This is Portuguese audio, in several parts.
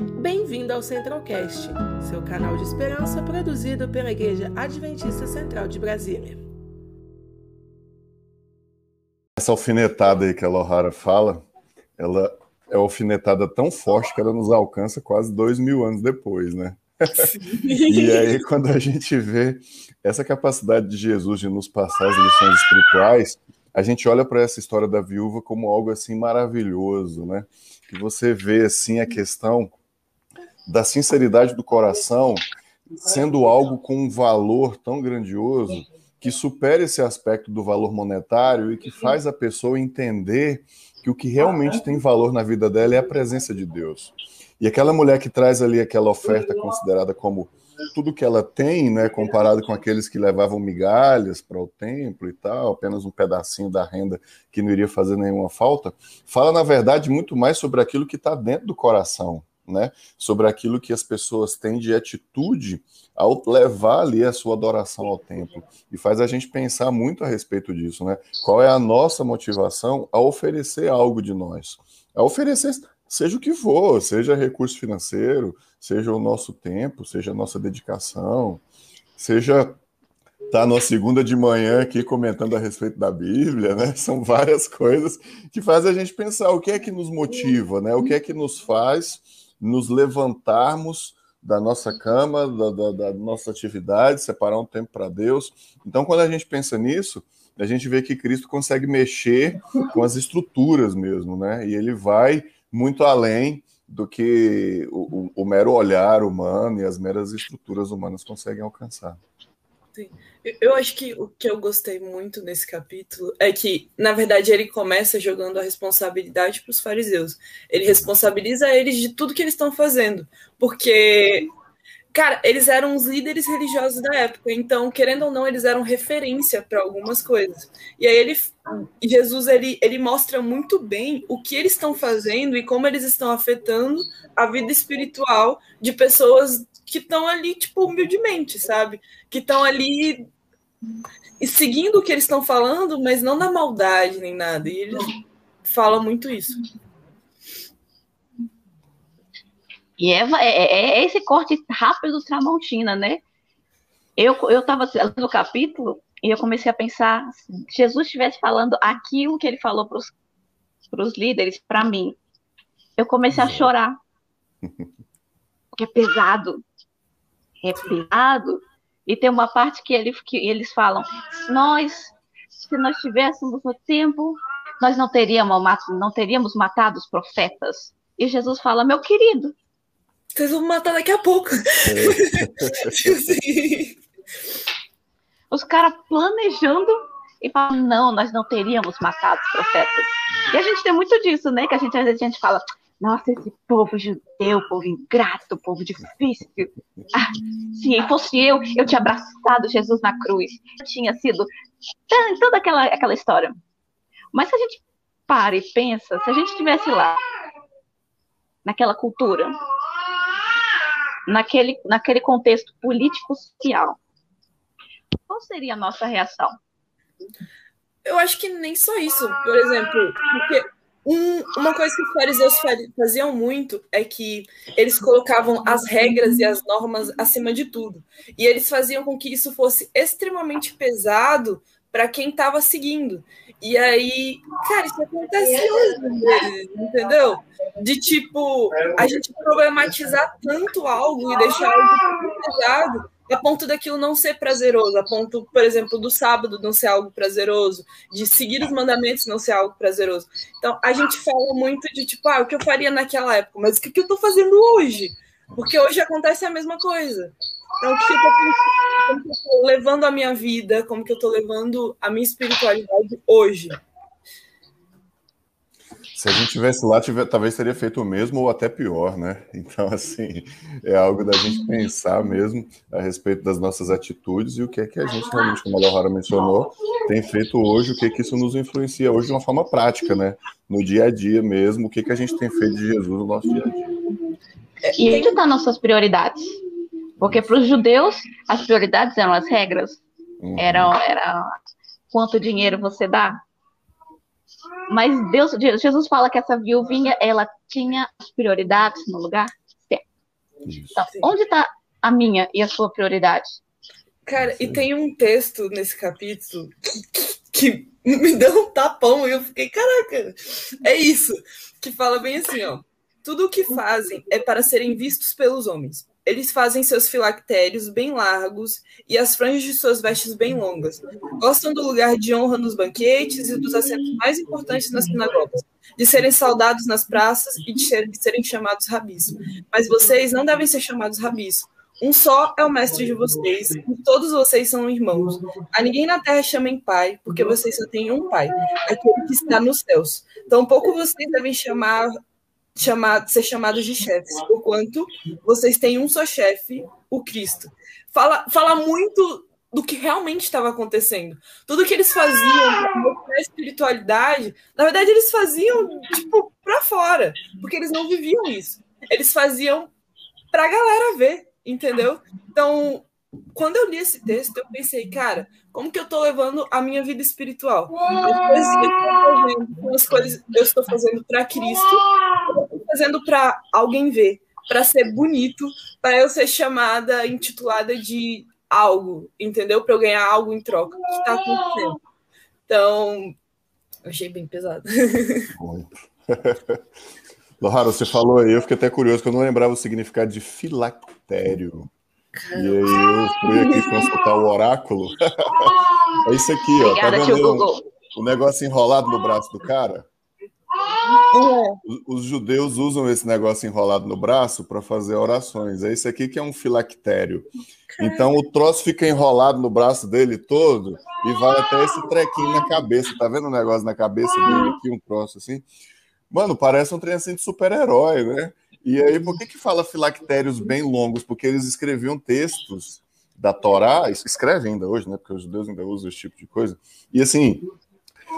Bem-vindo ao Centralcast, seu canal de esperança produzido pela Igreja Adventista Central de Brasília. Essa alfinetada aí que a Lohara fala, ela é alfinetada tão forte que ela nos alcança quase dois mil anos depois, né? e aí, quando a gente vê essa capacidade de Jesus de nos passar as lições espirituais, a gente olha para essa história da viúva como algo assim maravilhoso, né? Que você vê assim a questão da sinceridade do coração sendo algo com um valor tão grandioso que supera esse aspecto do valor monetário e que faz a pessoa entender que o que realmente tem valor na vida dela é a presença de Deus. E aquela mulher que traz ali aquela oferta considerada como tudo que ela tem, né, comparado com aqueles que levavam migalhas para o templo e tal, apenas um pedacinho da renda que não iria fazer nenhuma falta, fala na verdade muito mais sobre aquilo que está dentro do coração, né, sobre aquilo que as pessoas têm de atitude ao levar ali a sua adoração ao templo e faz a gente pensar muito a respeito disso, né? Qual é a nossa motivação a oferecer algo de nós? A oferecer seja o que for, seja recurso financeiro, seja o nosso tempo, seja a nossa dedicação, seja tá na segunda de manhã aqui comentando a respeito da Bíblia, né? São várias coisas que fazem a gente pensar o que é que nos motiva, né? O que é que nos faz nos levantarmos da nossa cama, da, da, da nossa atividade, separar um tempo para Deus. Então, quando a gente pensa nisso, a gente vê que Cristo consegue mexer com as estruturas mesmo, né? E ele vai muito além do que o, o, o, mero olhar humano e as meras estruturas humanas conseguem alcançar. Sim. Eu acho que o que eu gostei muito nesse capítulo é que, na verdade, ele começa jogando a responsabilidade para os fariseus. Ele responsabiliza eles de tudo que eles estão fazendo, porque Cara, eles eram os líderes religiosos da época, então, querendo ou não, eles eram referência para algumas coisas. E aí ele, Jesus, ele, ele mostra muito bem o que eles estão fazendo e como eles estão afetando a vida espiritual de pessoas que estão ali, tipo, humildemente, sabe? Que estão ali e seguindo o que eles estão falando, mas não na maldade nem nada. E eles falam muito isso. E é, é, é esse corte rápido do Tramontina, né? Eu estava lendo o capítulo e eu comecei a pensar, se Jesus estivesse falando aquilo que ele falou para os líderes, para mim, eu comecei a chorar. Porque é pesado. É pesado. E tem uma parte que, ele, que eles falam, nós, se nós tivéssemos no tempo, nós não teríamos, não teríamos matado os profetas. E Jesus fala, meu querido, vocês vão matar daqui a pouco. Os caras planejando e falam, não, nós não teríamos matado os profetas. E a gente tem muito disso, né? Que a gente às vezes a gente fala, nossa, esse povo judeu, povo ingrato, povo difícil. Ah, se fosse eu, eu tinha abraçado Jesus na cruz. Tinha sido toda aquela, aquela história. Mas se a gente para e pensa, se a gente estivesse lá, naquela cultura, naquele, naquele contexto político-social. Qual seria a nossa reação? Eu acho que nem só isso. Por exemplo, porque um, uma coisa que os fariseus faziam muito é que eles colocavam as regras e as normas acima de tudo. E eles faziam com que isso fosse extremamente pesado para quem estava seguindo. E aí, cara, isso acontece hoje, entendeu? De tipo, a gente problematizar tanto algo e deixar algo pesado a ponto daquilo não ser prazeroso, a ponto, por exemplo, do sábado não ser algo prazeroso, de seguir os mandamentos não ser algo prazeroso. Então, a gente fala muito de tipo, ah, o que eu faria naquela época, mas o que, que eu estou fazendo hoje? Porque hoje acontece a mesma coisa. Então, o que eu estou levando a minha vida, como que eu estou levando a minha espiritualidade hoje. Se a gente tivesse lá, tiver, talvez teria feito o mesmo ou até pior, né? Então, assim, é algo da gente pensar mesmo a respeito das nossas atitudes e o que é que a gente realmente, como a Laura mencionou, tem feito hoje, o que é que isso nos influencia hoje de uma forma prática, né? No dia a dia mesmo, o que é que a gente tem feito de Jesus no nosso dia a dia. E onde estão nossas prioridades? Porque para os judeus, as prioridades eram as regras. Uhum. Era, era quanto dinheiro você dá. Mas Deus, Jesus fala que essa viuvinha, ela tinha as prioridades no lugar certo. Então, onde está a minha e a sua prioridade? Cara, e tem um texto nesse capítulo que, que me deu um tapão e eu fiquei, caraca, é isso. Que fala bem assim, ó. Tudo o que fazem é para serem vistos pelos homens. Eles fazem seus filactérios bem largos e as franjas de suas vestes bem longas. Gostam do lugar de honra nos banquetes e dos assentos mais importantes nas sinagogas, de serem saudados nas praças e de serem chamados rabis. Mas vocês não devem ser chamados rabis. Um só é o mestre de vocês, e todos vocês são irmãos. A ninguém na terra chamem pai, porque vocês só têm um pai, aquele que está nos céus. Tampouco vocês devem chamar chamar, ser chamados de chefes, porquanto vocês têm um só chefe, o Cristo. Fala, fala muito do que realmente estava acontecendo. Tudo que eles faziam para espiritualidade, na verdade eles faziam tipo para fora, porque eles não viviam isso. Eles faziam para a galera ver, entendeu? Então, quando eu li esse texto, eu pensei, cara, como que eu estou levando a minha vida espiritual? Depois eu as coisas eu estou fazendo para Cristo, fazendo para alguém ver, para ser bonito, para eu ser chamada, intitulada de algo, entendeu? Para eu ganhar algo em troca. O que está acontecendo? Então, eu achei bem pesado. Muito. Lohara, você falou aí, eu fiquei até curioso, que eu não lembrava o significado de filactério. E aí eu fui aqui consultar o oráculo. é isso aqui, ó. Obrigada, tá vendo o negócio enrolado no braço do cara? Os, os judeus usam esse negócio enrolado no braço para fazer orações. É isso aqui que é um filactério. Então o troço fica enrolado no braço dele todo e vai até esse trequinho na cabeça. Tá vendo o negócio na cabeça dele aqui, um troço assim? Mano, parece um trem assim de super-herói, né? E aí, por que que fala filactérios bem longos? Porque eles escreviam textos da Torá, escrevem ainda hoje, né? Porque os judeus ainda usam esse tipo de coisa. E assim,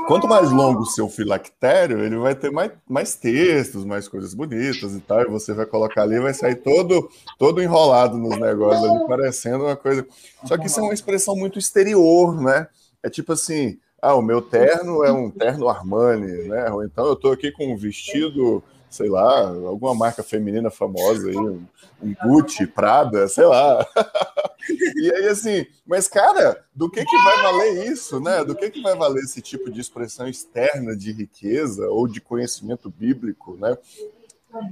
quanto mais longo o seu filactério, ele vai ter mais, mais textos, mais coisas bonitas e tal. E você vai colocar ali, vai sair todo, todo enrolado nos negócios ali, parecendo uma coisa. Só que isso é uma expressão muito exterior, né? É tipo assim, ah, o meu terno é um terno Armani, né? Ou então eu tô aqui com um vestido sei lá, alguma marca feminina famosa aí, um, um Gucci, Prada, sei lá. e aí, assim, mas, cara, do que, que vai valer isso, né? Do que, que vai valer esse tipo de expressão externa de riqueza ou de conhecimento bíblico, né?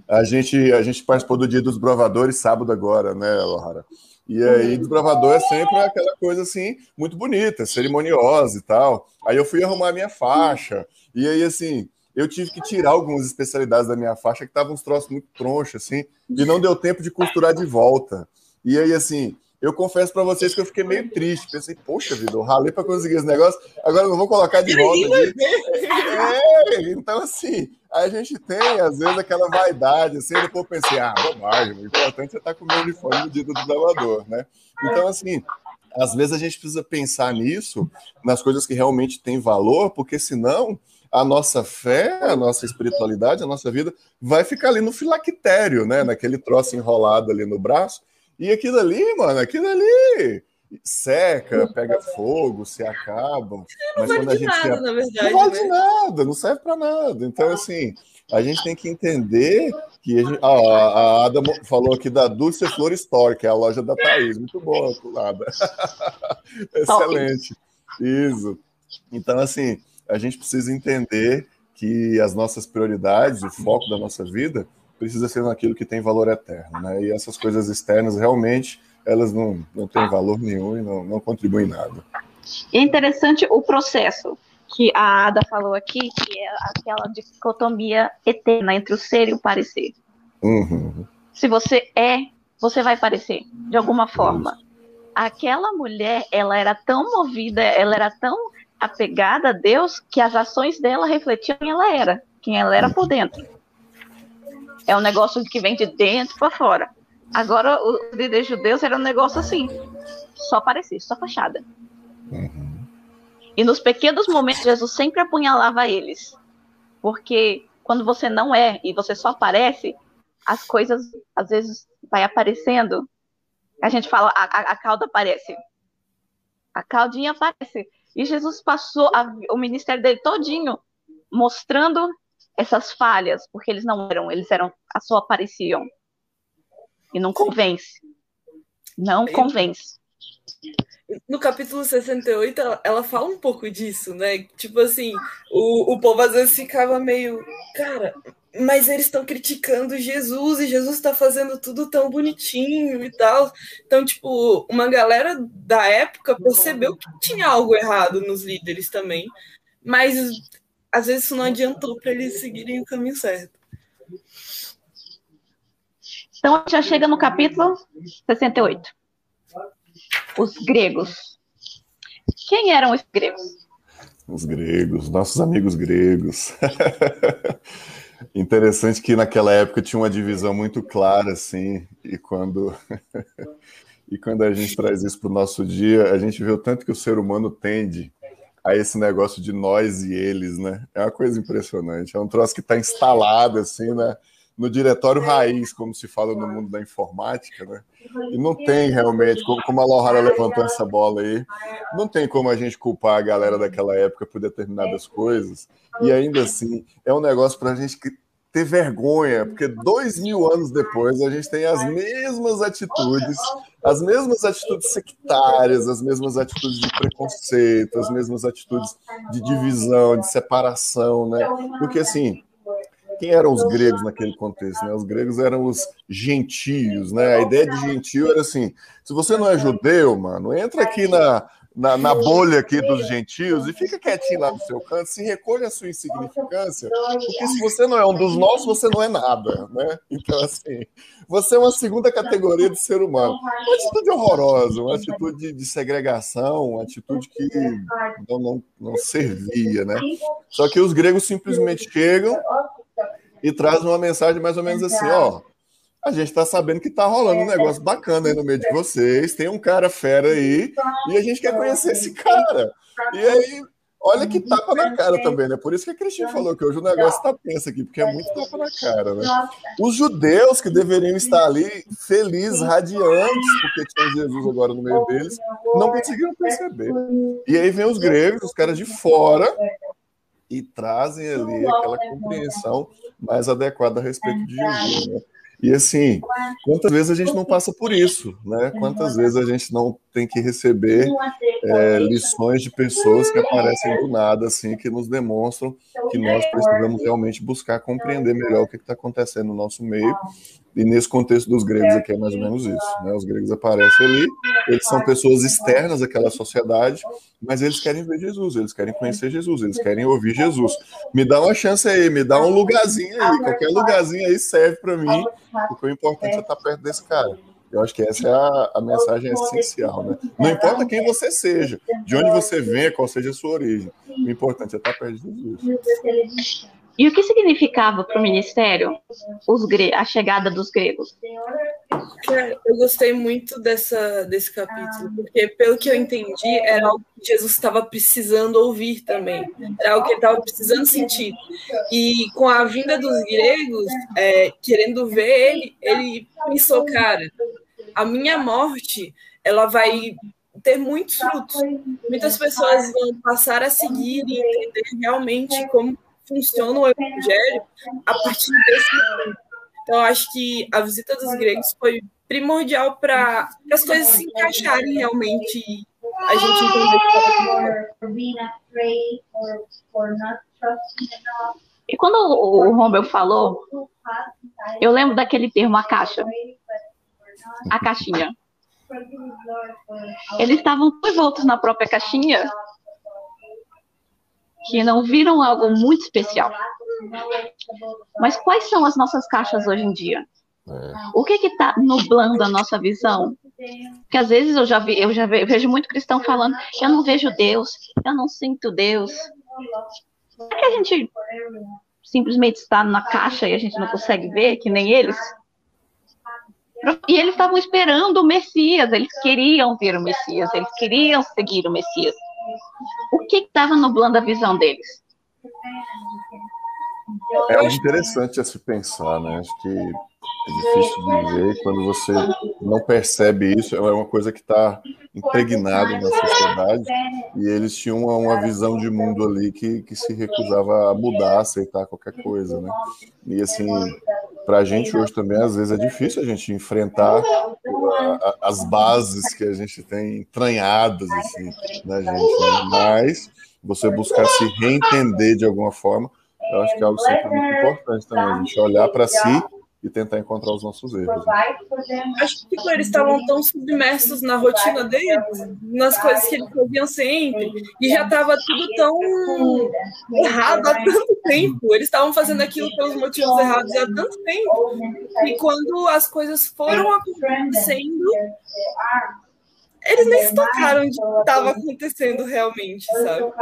A gente, a gente participou do Dia dos Brovadores sábado agora, né, Lohara? E aí, desbravador é sempre aquela coisa assim, muito bonita, cerimoniosa e tal. Aí eu fui arrumar minha faixa, e aí, assim, eu tive que tirar algumas especialidades da minha faixa que estavam uns troços muito tronchos, assim, e não deu tempo de costurar de volta. E aí, assim, eu confesso para vocês que eu fiquei meio triste. Pensei, poxa vida, eu ralei para conseguir esse negócio, agora eu não vou colocar de volta. É, então, assim, a gente tem, às vezes, aquela vaidade, assim, depois eu pensei, ah, bobagem, o importante é estar com o meu uniforme no dia do dublador, né? Então, assim, às vezes a gente precisa pensar nisso, nas coisas que realmente têm valor, porque senão a nossa fé, a nossa espiritualidade, a nossa vida vai ficar ali no filactério, né? Naquele troço enrolado ali no braço. E aquilo ali, mano, aquilo ali seca, pega fogo, se acaba. Não mas vale quando a gente nada, na verdade. Não vale né? nada, não serve para nada. Então, assim, a gente tem que entender que a, gente... ah, a Ada falou aqui da Dulce Flor Store, que é a loja da Thaís. Muito boa, Ada. Excelente. Isso. Então, assim, a gente precisa entender que as nossas prioridades, o foco da nossa vida, precisa ser naquilo que tem valor eterno, né? E essas coisas externas realmente elas não, não têm valor nenhum e não, não contribuem nada. É interessante o processo que a Ada falou aqui, que é aquela dicotomia eterna entre o ser e o parecer. Uhum. Se você é, você vai parecer, de alguma forma. Isso. Aquela mulher, ela era tão movida, ela era tão apegada a Deus que as ações dela refletiam quem ela era, quem ela era por dentro. É um negócio que vem de dentro para fora. Agora, os líderes judeus era um negócio assim, só parecia, só fachada. Uhum. E nos pequenos momentos, Jesus sempre apunhalava eles. Porque quando você não é e você só aparece, as coisas às vezes vai aparecendo. A gente fala, a, a, a cauda aparece. A caudinha aparece. E Jesus passou a, o ministério dele todinho mostrando essas falhas, porque eles não eram, eles eram, só apareciam. E não convence. Não convence. No capítulo 68, ela, ela fala um pouco disso, né? Tipo assim, o, o povo às vezes ficava meio. Cara, mas eles estão criticando Jesus e Jesus está fazendo tudo tão bonitinho e tal. Então, tipo, uma galera da época percebeu que tinha algo errado nos líderes também, mas às vezes isso não adiantou para eles seguirem o caminho certo. Então, já chega no capítulo 68 os gregos. Quem eram os gregos? Os gregos, nossos amigos gregos. Interessante que naquela época tinha uma divisão muito clara, assim, e quando e quando a gente traz isso para o nosso dia, a gente vê o tanto que o ser humano tende a esse negócio de nós e eles, né? É uma coisa impressionante. É um troço que está instalado, assim, né? no diretório raiz, como se fala no mundo da informática, né? E não tem realmente, como a Lohara levantou essa bola aí, não tem como a gente culpar a galera daquela época por determinadas coisas. E ainda assim, é um negócio para a gente ter vergonha, porque dois mil anos depois a gente tem as mesmas atitudes, as mesmas atitudes sectárias, as mesmas atitudes de preconceito, as mesmas atitudes de divisão, de separação, né? Porque assim quem eram os gregos naquele contexto? Né? Os gregos eram os gentios, né? A ideia de gentio era assim: se você não é judeu, mano, entra aqui na, na, na, bolha aqui dos gentios e fica quietinho lá no seu canto, se recolhe a sua insignificância, porque se você não é um dos nossos, você não é nada, né? Então, assim, você é uma segunda categoria de ser humano. Uma atitude horrorosa, uma atitude de segregação, uma atitude que não, não, não servia, né? Só que os gregos simplesmente chegam e traz uma mensagem mais ou menos assim, ó. A gente está sabendo que está rolando um negócio bacana aí no meio de vocês, tem um cara fera aí, e a gente quer conhecer esse cara. E aí, olha que tapa na cara também, né? Por isso que a Cristina falou que hoje o negócio está tenso aqui, porque é muito tapa na cara, né? Os judeus que deveriam estar ali felizes, radiantes, porque tinha Jesus agora no meio deles, não conseguiram perceber. E aí vem os gregos, os caras de fora, e trazem ali aquela compreensão mais adequada a respeito de Jesus. Né? E assim, quantas vezes a gente não passa por isso, né? Quantas vezes a gente não tem que receber é, lições de pessoas que aparecem do nada, assim, que nos demonstram que nós precisamos realmente buscar compreender melhor o que está acontecendo no nosso meio. E nesse contexto dos gregos aqui é mais ou menos isso. Né? Os gregos aparecem ali, eles são pessoas externas àquela sociedade, mas eles querem ver Jesus, eles querem conhecer Jesus, eles querem ouvir Jesus. Me dá uma chance aí, me dá um lugarzinho aí, qualquer lugarzinho aí serve para mim, porque o importante é estar perto desse cara. Eu acho que essa é a, a mensagem essencial, né? Não importa quem você seja, de onde você vem, qual seja a sua origem. O importante é estar perto de Jesus. E o que significava para o ministério a chegada dos gregos? Eu gostei muito dessa, desse capítulo, porque, pelo que eu entendi, era algo que Jesus estava precisando ouvir também, era algo que ele estava precisando sentir. E com a vinda dos gregos, é, querendo ver ele, ele pensou, cara, a minha morte ela vai ter muitos frutos. Muitas pessoas vão passar a seguir e entender realmente como funciona o evangelho a partir desse momento. Então, acho que a visita dos gregos foi primordial para as coisas se encaixarem realmente a gente entender E quando o Rommel falou, eu lembro daquele termo, a caixa. A caixinha. Eles estavam tão envoltos na própria caixinha que não viram algo muito especial. Mas quais são as nossas caixas hoje em dia? É. O que está nublando a nossa visão? Porque às vezes eu já, vi, eu já vejo muito cristão falando, eu não vejo Deus, eu não sinto Deus. Será que a gente simplesmente está na caixa e a gente não consegue ver, que nem eles? E eles estavam esperando o Messias, eles queriam ver o Messias, eles queriam seguir o Messias. Que estava nublando a visão deles? É interessante a se pensar, né? Acho que é difícil de ver quando você não percebe isso. É uma coisa que está impregnada na sociedade e eles tinham uma, uma, visão de mundo ali que, que se recusava a mudar, a aceitar qualquer coisa, né? E assim, para a gente hoje também, às vezes, é difícil a gente enfrentar as bases que a gente tem entranhadas assim, na gente. Né? Mas você buscar se reentender de alguma forma, eu acho que é algo sempre muito importante também, a gente olhar para si e tentar encontrar os nossos erros. Né? Acho que tipo, eles estavam tão submersos na rotina deles, nas coisas que eles faziam sempre, e já estava tudo tão errado há tanto tempo. Eles estavam fazendo aquilo pelos motivos errados há tanto tempo. E quando as coisas foram acontecendo, eles nem se tocaram de que estava acontecendo realmente, sabe?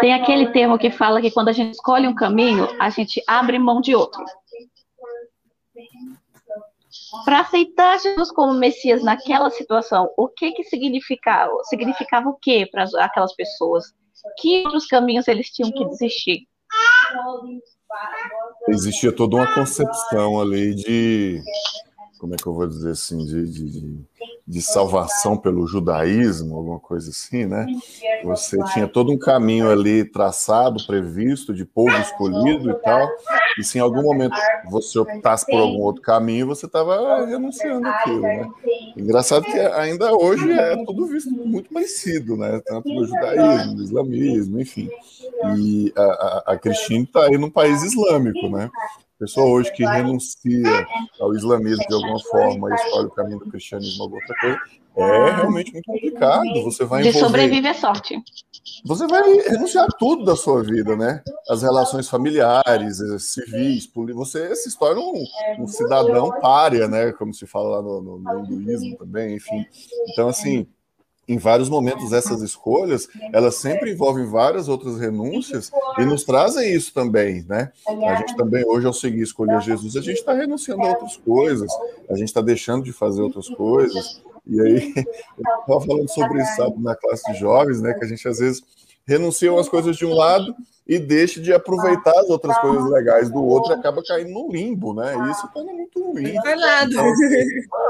Tem aquele termo que fala que quando a gente escolhe um caminho, a gente abre mão de outro. Para aceitar Jesus como Messias naquela situação, o que que significava? Significava o que para aquelas pessoas? Que outros caminhos eles tinham que desistir? Existia toda uma concepção ali de como é que eu vou dizer assim, de, de, de, salvação pelo judaísmo, alguma coisa assim, né? Você tinha todo um caminho ali traçado, previsto, de povo escolhido e tal, e se em algum momento você optasse por algum outro caminho, você estava renunciando aquilo, né? Engraçado que ainda hoje é tudo visto muito parecido, né? Tanto no judaísmo, no islamismo, enfim. E a, a, a Cristina está aí num país islâmico, né? Pessoa hoje que renuncia ao islamismo de alguma forma e escolhe o caminho do cristianismo ou alguma outra coisa, é realmente muito complicado. Você vai envolver... De sobreviver é sorte. Você vai renunciar tudo da sua vida, né? As relações familiares, eh, civis, você se torna um, um cidadão párea, né? Como se fala lá no, no, no hinduísmo também, enfim. Então, assim, em vários momentos essas escolhas, elas sempre envolvem várias outras renúncias e nos trazem isso também, né? A gente também hoje ao seguir escolher Jesus, a gente está renunciando a outras coisas, a gente está deixando de fazer outras coisas. E aí, eu estava falando sobre isso, sabe, na classe de jovens, né? Que a gente às vezes renuncia umas coisas de um lado e deixa de aproveitar as outras coisas legais do outro e acaba caindo no limbo, né? Isso torna muito ruim. Não é nada. Então,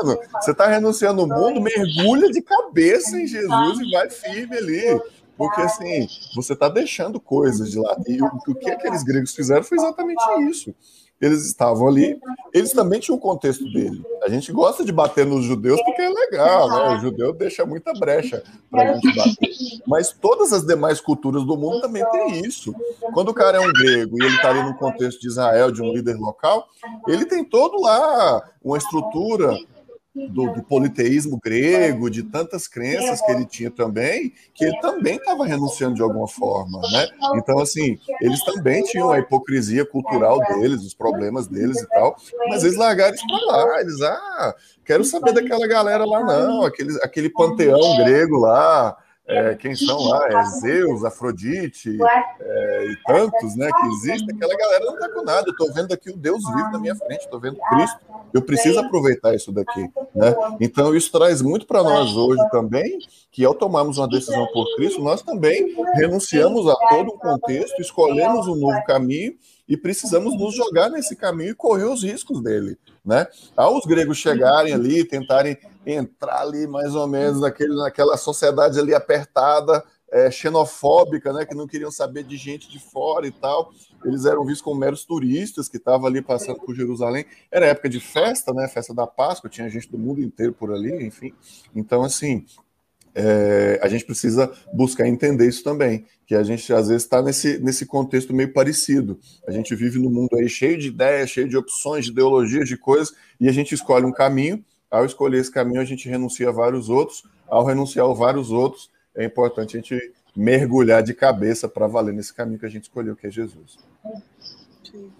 mano, você está renunciando ao mundo, mergulha de cabeça em Jesus e vai firme ali. Porque assim, você está deixando coisas de lado. E o, o que aqueles gregos fizeram foi exatamente isso eles estavam ali, eles também tinham o contexto dele. A gente gosta de bater nos judeus porque é legal, né? O judeu deixa muita brecha para a gente bater. Mas todas as demais culturas do mundo também têm isso. Quando o cara é um grego e ele está ali no contexto de Israel, de um líder local, ele tem todo lá uma estrutura do, do, politeísmo grego, de tantas crenças que ele tinha também, que ele também estava renunciando de alguma forma, né? Então, assim, eles também tinham a hipocrisia cultural deles, os problemas deles e tal, mas eles largaram isso para lá, eles, ah, quero saber daquela galera lá não, aquele, aquele panteão grego lá, é, quem são lá, é Zeus, Afrodite é, e tantos, né, que existem, aquela galera não está com nada, eu estou vendo aqui o Deus vivo na minha frente, estou vendo Cristo, eu preciso aproveitar isso daqui, né, então isso traz muito para nós hoje também, que ao tomarmos uma decisão por Cristo, nós também renunciamos a todo um contexto, escolhemos um novo caminho e precisamos nos jogar nesse caminho e correr os riscos dele, né? Ao os gregos chegarem ali, tentarem entrar ali mais ou menos naquele, naquela sociedade ali apertada, é, xenofóbica, né, que não queriam saber de gente de fora e tal. Eles eram vistos como meros turistas que estavam ali passando por Jerusalém. Era época de festa, né, festa da Páscoa, tinha gente do mundo inteiro por ali, enfim. Então, assim, é, a gente precisa buscar entender isso também, que a gente às vezes está nesse, nesse contexto meio parecido. A gente vive num mundo aí cheio de ideias, cheio de opções, de ideologias, de coisas, e a gente escolhe um caminho. Ao escolher esse caminho, a gente renuncia a vários outros. Ao renunciar a vários outros, é importante a gente mergulhar de cabeça para valer nesse caminho que a gente escolheu, que é Jesus. Sim.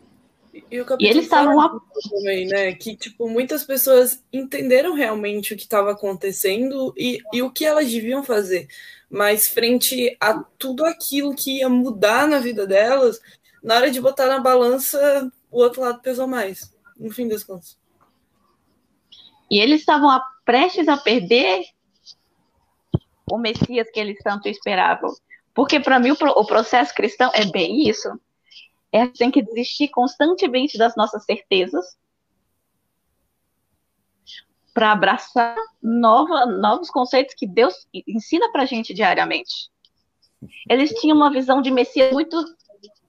E, o e eles estavam também, né? Que tipo muitas pessoas entenderam realmente o que estava acontecendo e, e o que elas deviam fazer, mas frente a tudo aquilo que ia mudar na vida delas, na hora de botar na balança, o outro lado pesou mais, no fim das contas. E eles estavam prestes a perder o Messias que eles tanto esperavam. Porque para mim o, processo cristão é bem isso é tem que desistir constantemente das nossas certezas para abraçar nova, novos conceitos que Deus ensina para a gente diariamente. Eles tinham uma visão de Messias muito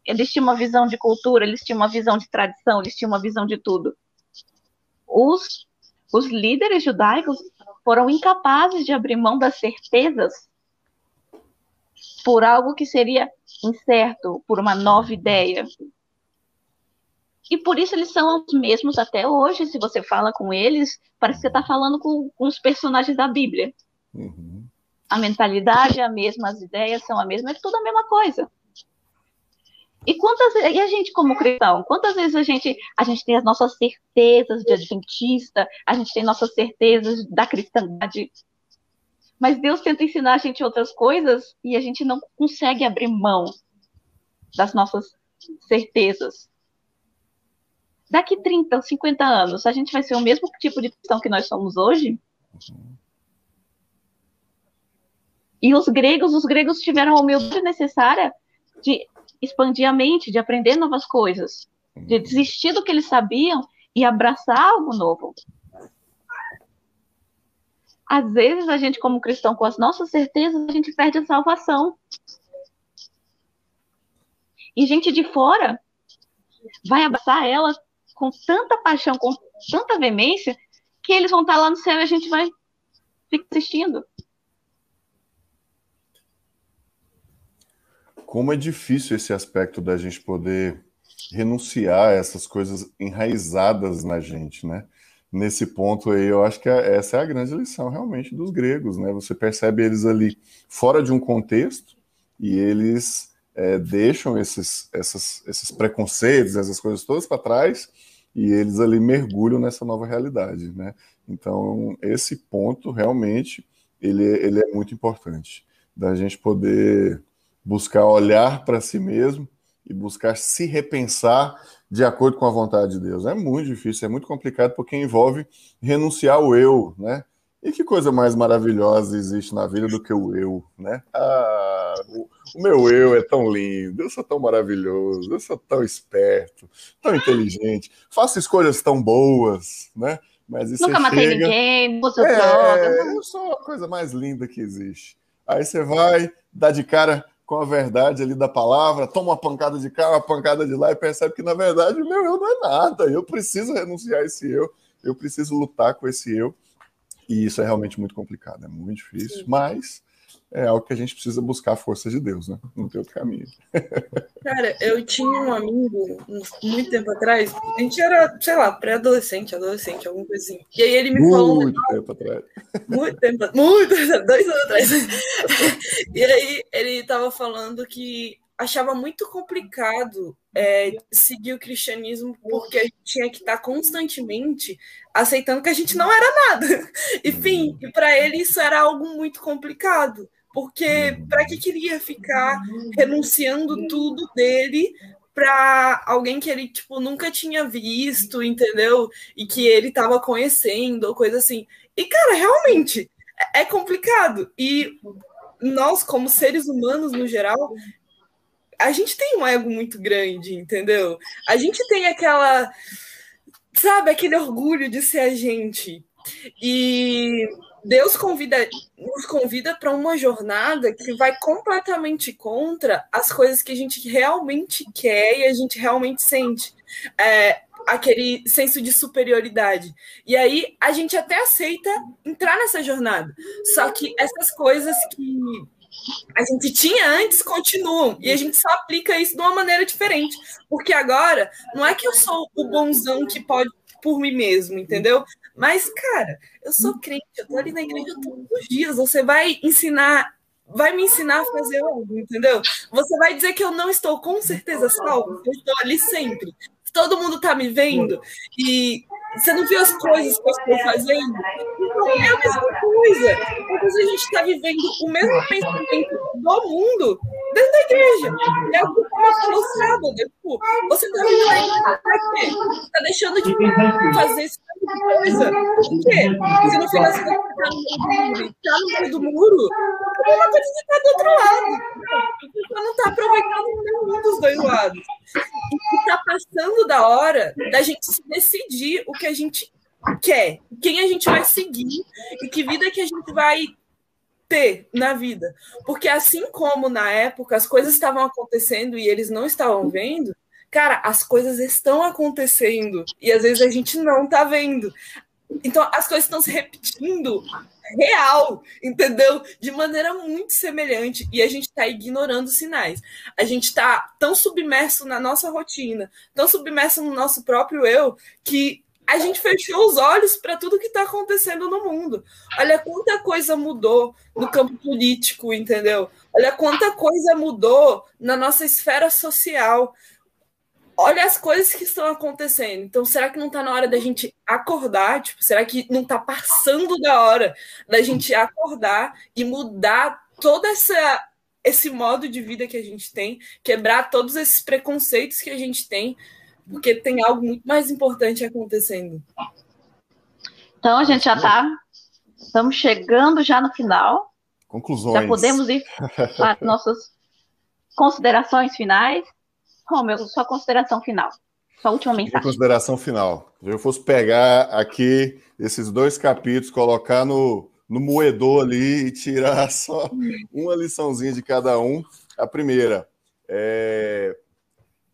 eles tinham uma visão de cultura, eles tinham uma visão de tradição, eles tinham uma visão de tudo. Os, os líderes judaicos foram incapazes de abrir mão das certezas por algo que seria incerto, por uma nova ideia. E por isso eles são os mesmos até hoje. Se você fala com eles, parece que você está falando com, com, os personagens da Bíblia. Uhum. A mentalidade é a mesma, as ideias são a mesma, é tudo a mesma coisa. E quantas e a gente como cristão, quantas vezes a gente a gente tem as nossas certezas de adventista, a gente tem nossas certezas da cristandade, mas Deus tenta ensinar a gente outras coisas e a gente não consegue abrir mão das nossas certezas. Daqui 30 ou 50 anos, a gente vai ser o mesmo tipo de cristão que nós somos hoje? E os gregos, os gregos tiveram a humildade necessária de expandir a mente, de aprender novas coisas, de desistir do que eles sabiam e abraçar algo novo. Às vezes, a gente, como cristão, com as nossas certezas, a gente perde a salvação. E gente de fora vai abraçar ela com tanta paixão, com tanta veemência, que eles vão estar lá no céu e a gente vai ficar assistindo. Como é difícil esse aspecto da gente poder renunciar a essas coisas enraizadas na gente, né? Nesse ponto aí, eu acho que é, essa é a grande lição realmente dos gregos, né? Você percebe eles ali fora de um contexto e eles é, deixam esses, essas, esses preconceitos, essas coisas todas para trás e eles ali mergulham nessa nova realidade, né? Então, esse ponto realmente ele, ele é muito importante da gente poder buscar olhar para si mesmo e buscar se repensar de acordo com a vontade de Deus. É muito difícil, é muito complicado porque envolve renunciar ao eu, né? E que coisa mais maravilhosa existe na vida do que o eu, né? Ah, o, o, meu eu é tão lindo, eu sou tão maravilhoso, eu sou tão esperto, tão inteligente, faço escolhas tão boas, né? Mas isso Nunca matei chega... ninguém, uso é, droga. Eu sou a coisa mais linda que existe. Aí você vai, dá de cara com a verdade ali da palavra, toma uma pancada de cá, uma pancada de lá e percebe que, na verdade, o meu eu não é nada. Eu preciso renunciar a esse eu, eu preciso lutar com esse eu. E isso é realmente muito complicado, é muito difícil, Sim. mas é algo que a gente precisa buscar a força de Deus, né? Não tem outro caminho. Cara, eu tinha um amigo, muito tempo atrás, a gente era, sei lá, pré-adolescente, adolescente, alguma coisa assim. E aí ele me muito falou. Muito tempo atrás. Muito tempo, muito, dois anos atrás. E aí ele tava falando que achava muito complicado é, seguir o cristianismo porque a gente tinha que estar constantemente aceitando que a gente não era nada. Enfim, e para ele isso era algo muito complicado. Porque para que queria ficar renunciando tudo dele para alguém que ele tipo nunca tinha visto, entendeu? E que ele estava conhecendo ou coisa assim. E cara, realmente é, é complicado. E nós como seres humanos no geral, a gente tem um ego muito grande, entendeu? A gente tem aquela sabe, aquele orgulho de ser a gente. E Deus convida, nos convida para uma jornada que vai completamente contra as coisas que a gente realmente quer e a gente realmente sente. É, aquele senso de superioridade. E aí a gente até aceita entrar nessa jornada. Só que essas coisas que a gente tinha antes continuam e a gente só aplica isso de uma maneira diferente. Porque agora não é que eu sou o bonzão que pode por mim mesmo, entendeu? Mas, cara, eu sou crente, eu tô ali na igreja todos os dias. Você vai ensinar, vai me ensinar a fazer algo, entendeu? Você vai dizer que eu não estou com certeza salvo, eu estou ali sempre. Todo mundo tá me vendo e você não viu as coisas que eu estou fazendo? Então é a mesma coisa. Talvez a gente está vivendo o mesmo pensamento do mundo dentro da igreja. É o que eu falou sábado. Tipo, você está vivendo quê? Está deixando de fazer esse tipo de coisa. Por quê? Se no final você está no meio do muro, uma coisa que está do outro lado. Você não está aproveitando nenhum dos dois lados. E está passando da hora da gente decidir o que a gente quer, quem a gente vai seguir e que vida que a gente vai ter na vida. Porque assim como na época as coisas estavam acontecendo e eles não estavam vendo, cara, as coisas estão acontecendo e às vezes a gente não tá vendo. Então as coisas estão se repetindo real, entendeu? De maneira muito semelhante e a gente está ignorando os sinais. A gente está tão submerso na nossa rotina, tão submerso no nosso próprio eu que a gente fechou os olhos para tudo que está acontecendo no mundo. Olha quanta coisa mudou no campo político, entendeu? Olha quanta coisa mudou na nossa esfera social. Olha as coisas que estão acontecendo. Então, será que não está na hora da gente acordar? Tipo, será que não está passando da hora da gente acordar e mudar toda essa esse modo de vida que a gente tem, quebrar todos esses preconceitos que a gente tem porque tem algo muito mais importante acontecendo. Então a gente já está, estamos chegando já no final. Conclusões. Já podemos ir para nossas considerações finais. Romeu, sua consideração final. Sua última mensagem. Minha consideração final. Se eu fosse pegar aqui esses dois capítulos, colocar no, no moedor ali e tirar só uma liçãozinha de cada um. A primeira, é,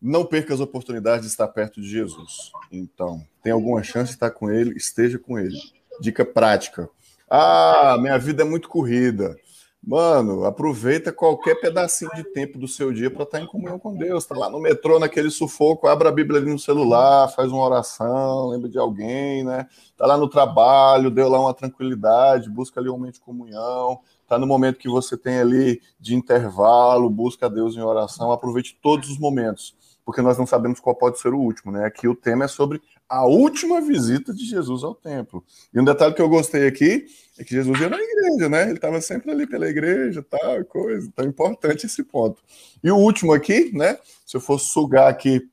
não perca as oportunidades de estar perto de Jesus. Então, tem alguma chance de estar com ele, esteja com ele. Dica prática. Ah, minha vida é muito corrida. Mano, aproveita qualquer pedacinho de tempo do seu dia para estar em comunhão com Deus. Tá lá no metrô, naquele sufoco, abra a Bíblia ali no celular, faz uma oração, lembra de alguém, né? Tá lá no trabalho, deu lá uma tranquilidade, busca ali um momento de comunhão. Tá no momento que você tem ali de intervalo, busca Deus em oração, aproveite todos os momentos porque nós não sabemos qual pode ser o último, né? Aqui o tema é sobre a última visita de Jesus ao templo. E um detalhe que eu gostei aqui é que Jesus ia na igreja, né? Ele estava sempre ali pela igreja, tal, coisa. Então é importante esse ponto. E o último aqui, né? Se eu fosse sugar aqui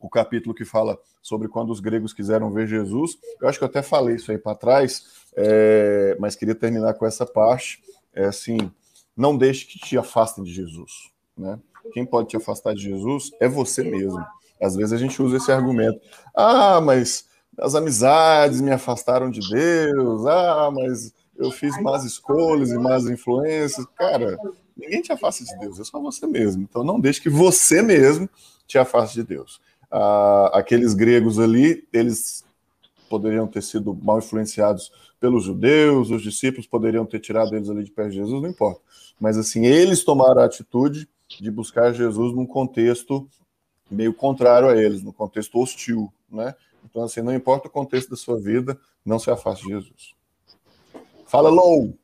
o capítulo que fala sobre quando os gregos quiseram ver Jesus, eu acho que eu até falei isso aí para trás, é... mas queria terminar com essa parte. É assim, não deixe que te afastem de Jesus, né? Quem pode te afastar de Jesus é você mesmo. Às vezes a gente usa esse argumento. Ah, mas as amizades me afastaram de Deus. Ah, mas eu fiz más escolhas e más influências. Cara, ninguém te afasta de Deus, é só você mesmo. Então não deixe que você mesmo te afaste de Deus. Ah, aqueles gregos ali, eles poderiam ter sido mal influenciados pelos judeus, os discípulos poderiam ter tirado eles ali de perto de Jesus, não importa. Mas assim, eles tomaram a atitude de buscar Jesus num contexto meio contrário a eles, no contexto hostil, né? Então, assim, não importa o contexto da sua vida, não se afaste de Jesus. Fala, Lou!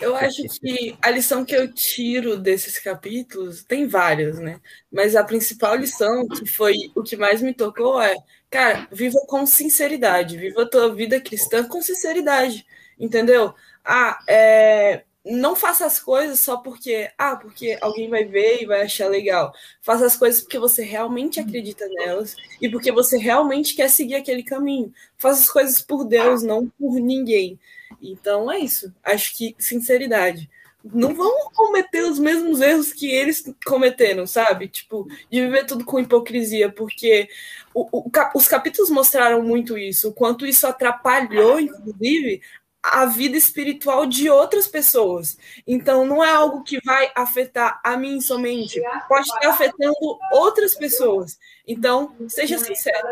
Eu acho que a lição que eu tiro desses capítulos, tem várias, né? Mas a principal lição, que foi o que mais me tocou, é, cara, viva com sinceridade, viva a tua vida cristã com sinceridade, entendeu? Ah, é, não faça as coisas só porque, ah, porque alguém vai ver e vai achar legal. Faça as coisas porque você realmente acredita nelas e porque você realmente quer seguir aquele caminho. Faça as coisas por Deus, não por ninguém. Então é isso. Acho que sinceridade. Não vão cometer os mesmos erros que eles cometeram, sabe? Tipo, de viver tudo com hipocrisia, porque o, o, os capítulos mostraram muito isso, o quanto isso atrapalhou, inclusive, a vida espiritual de outras pessoas. Então, não é algo que vai afetar a mim somente, pode estar afetando outras pessoas. Então, seja sincero.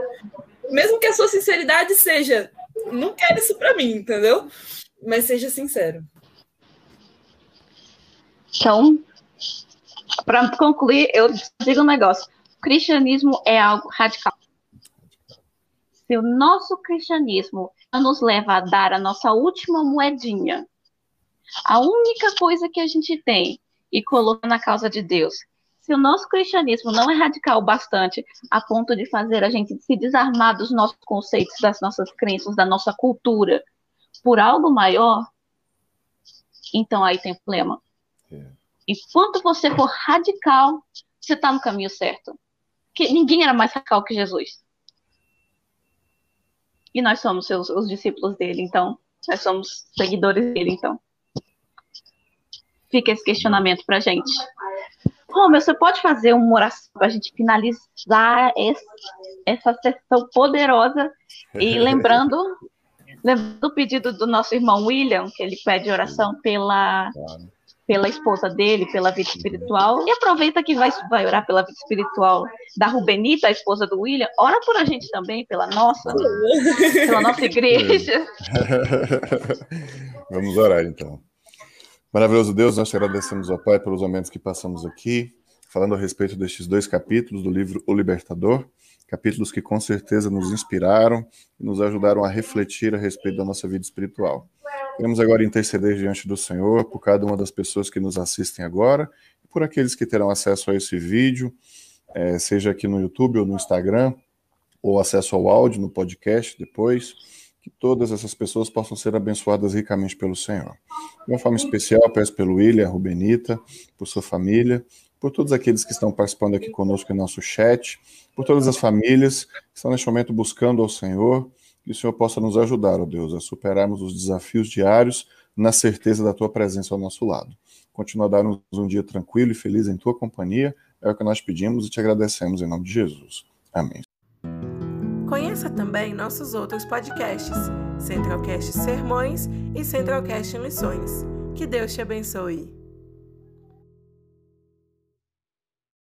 Mesmo que a sua sinceridade seja, não quero isso para mim, entendeu? Mas seja sincero. Então, para concluir, eu digo um negócio: o cristianismo é algo radical. Se o nosso cristianismo nos leva a dar a nossa última moedinha, a única coisa que a gente tem e coloca na causa de Deus. Se o nosso cristianismo não é radical bastante a ponto de fazer a gente se desarmar dos nossos conceitos, das nossas crenças, da nossa cultura, por algo maior, então aí tem problema. É. Enquanto você for radical, você está no caminho certo. Porque ninguém era mais radical que Jesus. E nós somos seus, os discípulos dele, então. Nós somos seguidores dele, então. Fica esse questionamento pra gente. Romeu, você pode fazer uma oração para a gente finalizar esse, essa sessão poderosa? E lembrando Lembra do pedido do nosso irmão William, que ele pede oração pela, pela esposa dele, pela vida espiritual. E aproveita que vai, vai orar pela vida espiritual da Rubenita, a esposa do William. Ora por a gente também, pela nossa, pela nossa igreja. Vamos orar então. Maravilhoso Deus, nós te agradecemos, ó Pai, pelos momentos que passamos aqui, falando a respeito destes dois capítulos do livro O Libertador capítulos que com certeza nos inspiraram e nos ajudaram a refletir a respeito da nossa vida espiritual. Queremos agora interceder diante do Senhor por cada uma das pessoas que nos assistem agora e por aqueles que terão acesso a esse vídeo, é, seja aqui no YouTube ou no Instagram, ou acesso ao áudio no podcast depois, que todas essas pessoas possam ser abençoadas ricamente pelo Senhor. De uma forma especial, peço pelo William, Rubenita, por sua família, por todos aqueles que estão participando aqui conosco em nosso chat, por todas as famílias que estão neste momento buscando ao Senhor, que o Senhor possa nos ajudar, ó Deus, a superarmos os desafios diários na certeza da tua presença ao nosso lado. Continua a dar-nos um dia tranquilo e feliz em tua companhia, é o que nós pedimos e te agradecemos em nome de Jesus. Amém. Conheça também nossos outros podcasts, Centralcast Sermões e Centralcast Missões. Que Deus te abençoe.